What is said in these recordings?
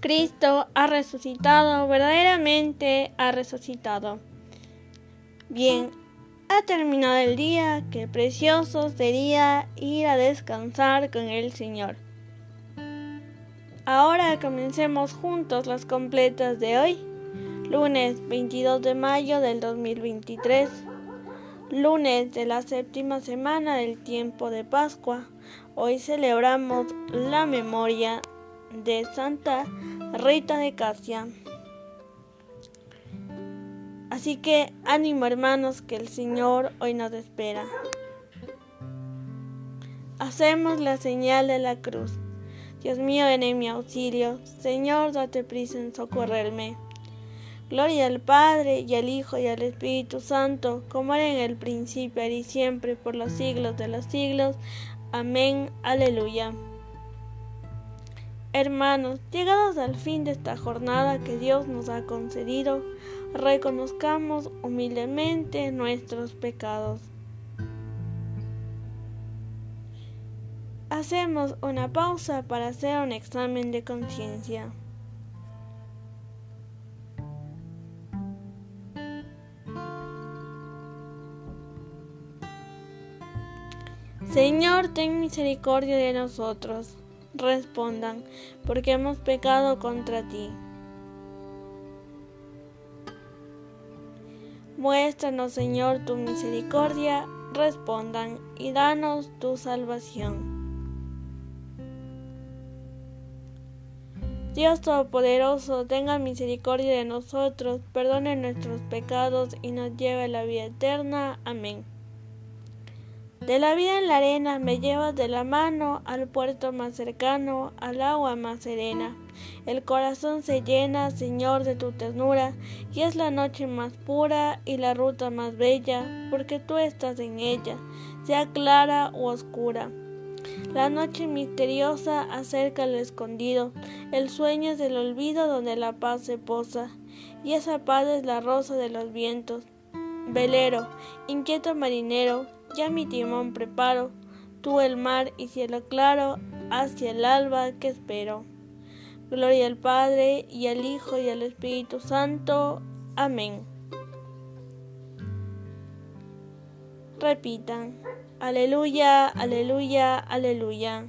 Cristo ha resucitado, verdaderamente ha resucitado. Bien, ha terminado el día, qué precioso sería ir a descansar con el Señor. Ahora comencemos juntos las completas de hoy, lunes 22 de mayo del 2023, lunes de la séptima semana del tiempo de Pascua. Hoy celebramos la memoria de Santa Rita de Casia. Así que ánimo hermanos que el Señor hoy nos espera. Hacemos la señal de la cruz. Dios mío, ven en mi auxilio. Señor, date prisa en socorrerme. Gloria al Padre y al Hijo y al Espíritu Santo, como era en el principio, y siempre, por los siglos de los siglos. Amén. Aleluya. Hermanos, llegados al fin de esta jornada que Dios nos ha concedido, reconozcamos humildemente nuestros pecados. Hacemos una pausa para hacer un examen de conciencia. Señor, ten misericordia de nosotros respondan, porque hemos pecado contra ti. Muéstranos, Señor, tu misericordia, respondan, y danos tu salvación. Dios Todopoderoso, tenga misericordia de nosotros, perdone nuestros pecados y nos lleve a la vida eterna. Amén. De la vida en la arena me llevas de la mano al puerto más cercano, al agua más serena. El corazón se llena, Señor, de tu ternura, y es la noche más pura y la ruta más bella, porque tú estás en ella, sea clara o oscura. La noche misteriosa acerca al escondido, el sueño es el olvido donde la paz se posa, y esa paz es la rosa de los vientos. Velero, inquieto marinero, ya mi timón preparo, tú el mar y cielo claro, hacia el alba que espero. Gloria al Padre y al Hijo y al Espíritu Santo. Amén. Repitan. Aleluya, aleluya, aleluya.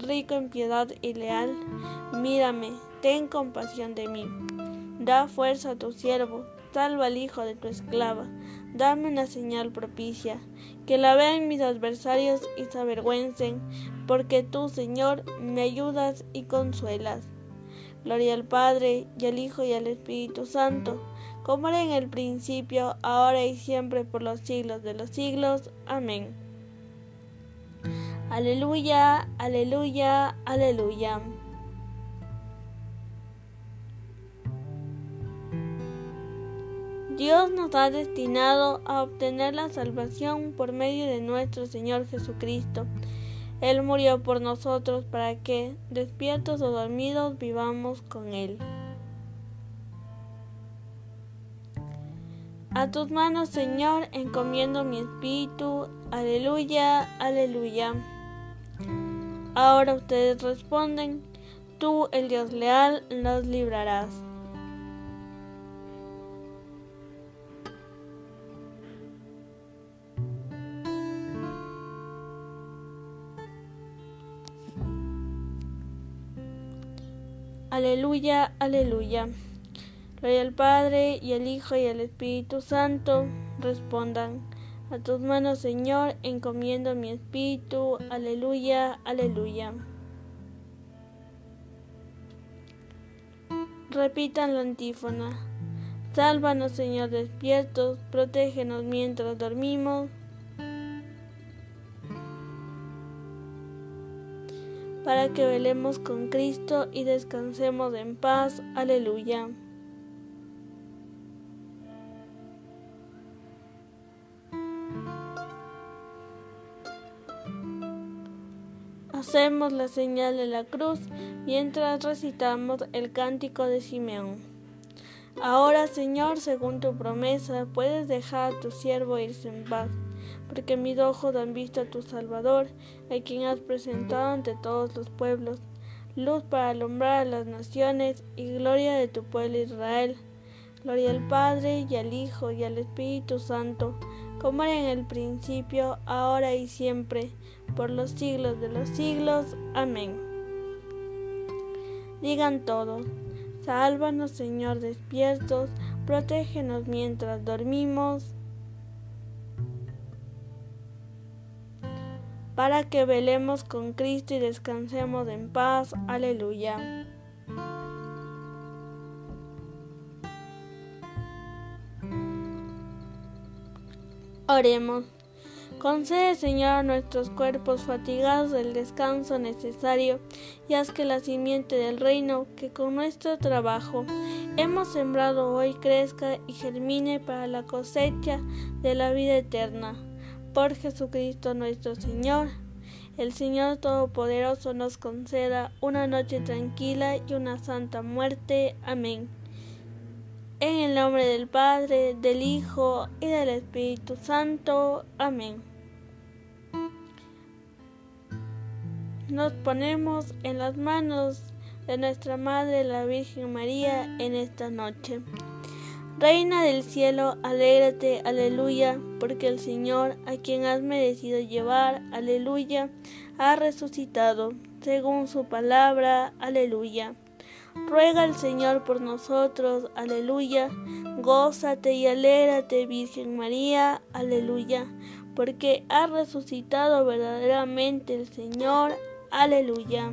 rico en piedad y leal, mírame, ten compasión de mí. Da fuerza a tu siervo, salva al hijo de tu esclava, dame una señal propicia, que la vean mis adversarios y se avergüencen, porque tú, Señor, me ayudas y consuelas. Gloria al Padre, y al Hijo, y al Espíritu Santo, como era en el principio, ahora y siempre, por los siglos de los siglos. Amén. Aleluya, aleluya, aleluya. Dios nos ha destinado a obtener la salvación por medio de nuestro Señor Jesucristo. Él murió por nosotros para que, despiertos o dormidos, vivamos con Él. A tus manos, Señor, encomiendo mi espíritu. Aleluya, aleluya. Ahora ustedes responden, tú, el Dios leal, nos librarás. Aleluya, aleluya. Gloria al Padre y al Hijo y al Espíritu Santo. Respondan. A tus manos, Señor, encomiendo mi espíritu. Aleluya, aleluya. Repitan la antífona. Sálvanos, Señor, despiertos, protégenos mientras dormimos. Para que velemos con Cristo y descansemos en paz. Aleluya. Hacemos la señal de la cruz mientras recitamos el cántico de Simeón. Ahora, Señor, según tu promesa, puedes dejar a tu siervo irse en paz, porque mis ojos han visto a tu Salvador, a quien has presentado ante todos los pueblos, luz para alumbrar a las naciones y gloria de tu pueblo Israel. Gloria al Padre y al Hijo y al Espíritu Santo como era en el principio, ahora y siempre, por los siglos de los siglos. Amén. Digan todos, sálvanos Señor despiertos, protégenos mientras dormimos, para que velemos con Cristo y descansemos en paz. Aleluya. Oremos. Concede, Señor, a nuestros cuerpos fatigados el descanso necesario y haz que la simiente del reino que con nuestro trabajo hemos sembrado hoy crezca y germine para la cosecha de la vida eterna. Por Jesucristo nuestro Señor. El Señor Todopoderoso nos conceda una noche tranquila y una santa muerte. Amén. En el nombre del Padre, del Hijo y del Espíritu Santo. Amén. Nos ponemos en las manos de nuestra Madre la Virgen María en esta noche. Reina del cielo, alégrate, aleluya, porque el Señor, a quien has merecido llevar, aleluya, ha resucitado, según su palabra, aleluya. Ruega al Señor por nosotros, aleluya. Gózate y alégrate, Virgen María, aleluya, porque ha resucitado verdaderamente el Señor, aleluya.